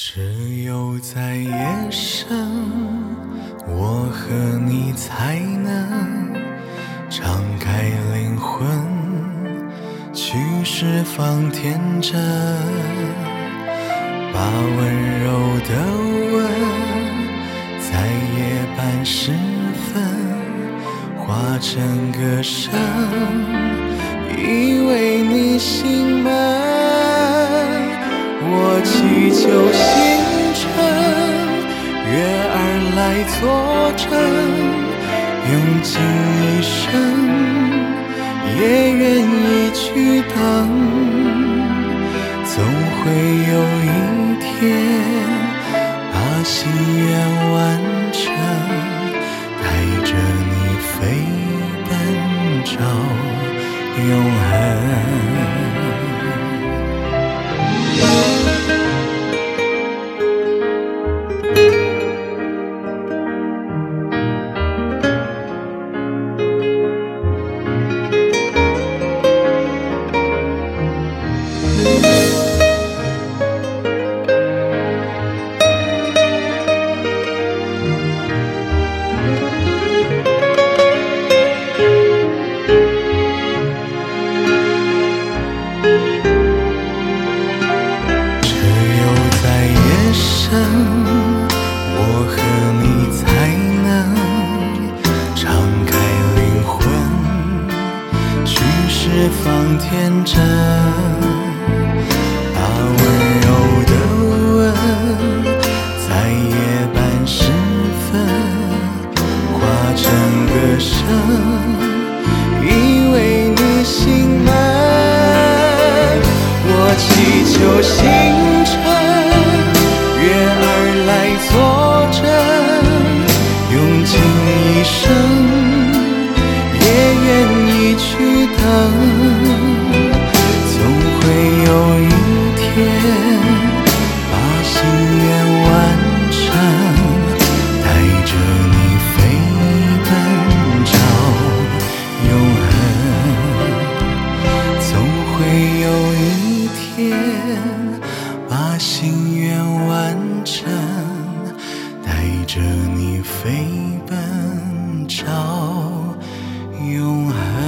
只有在夜深，我和你才能敞开灵魂，去释放天真，把温柔的吻，在夜半时分化成歌声，依偎你心门。祈求星辰月儿来作证，用尽一生也愿意去等，总会有一天把心愿完成，带着你飞奔找永恒。释放天真，天，把心愿完成，带着你飞奔。找永恒。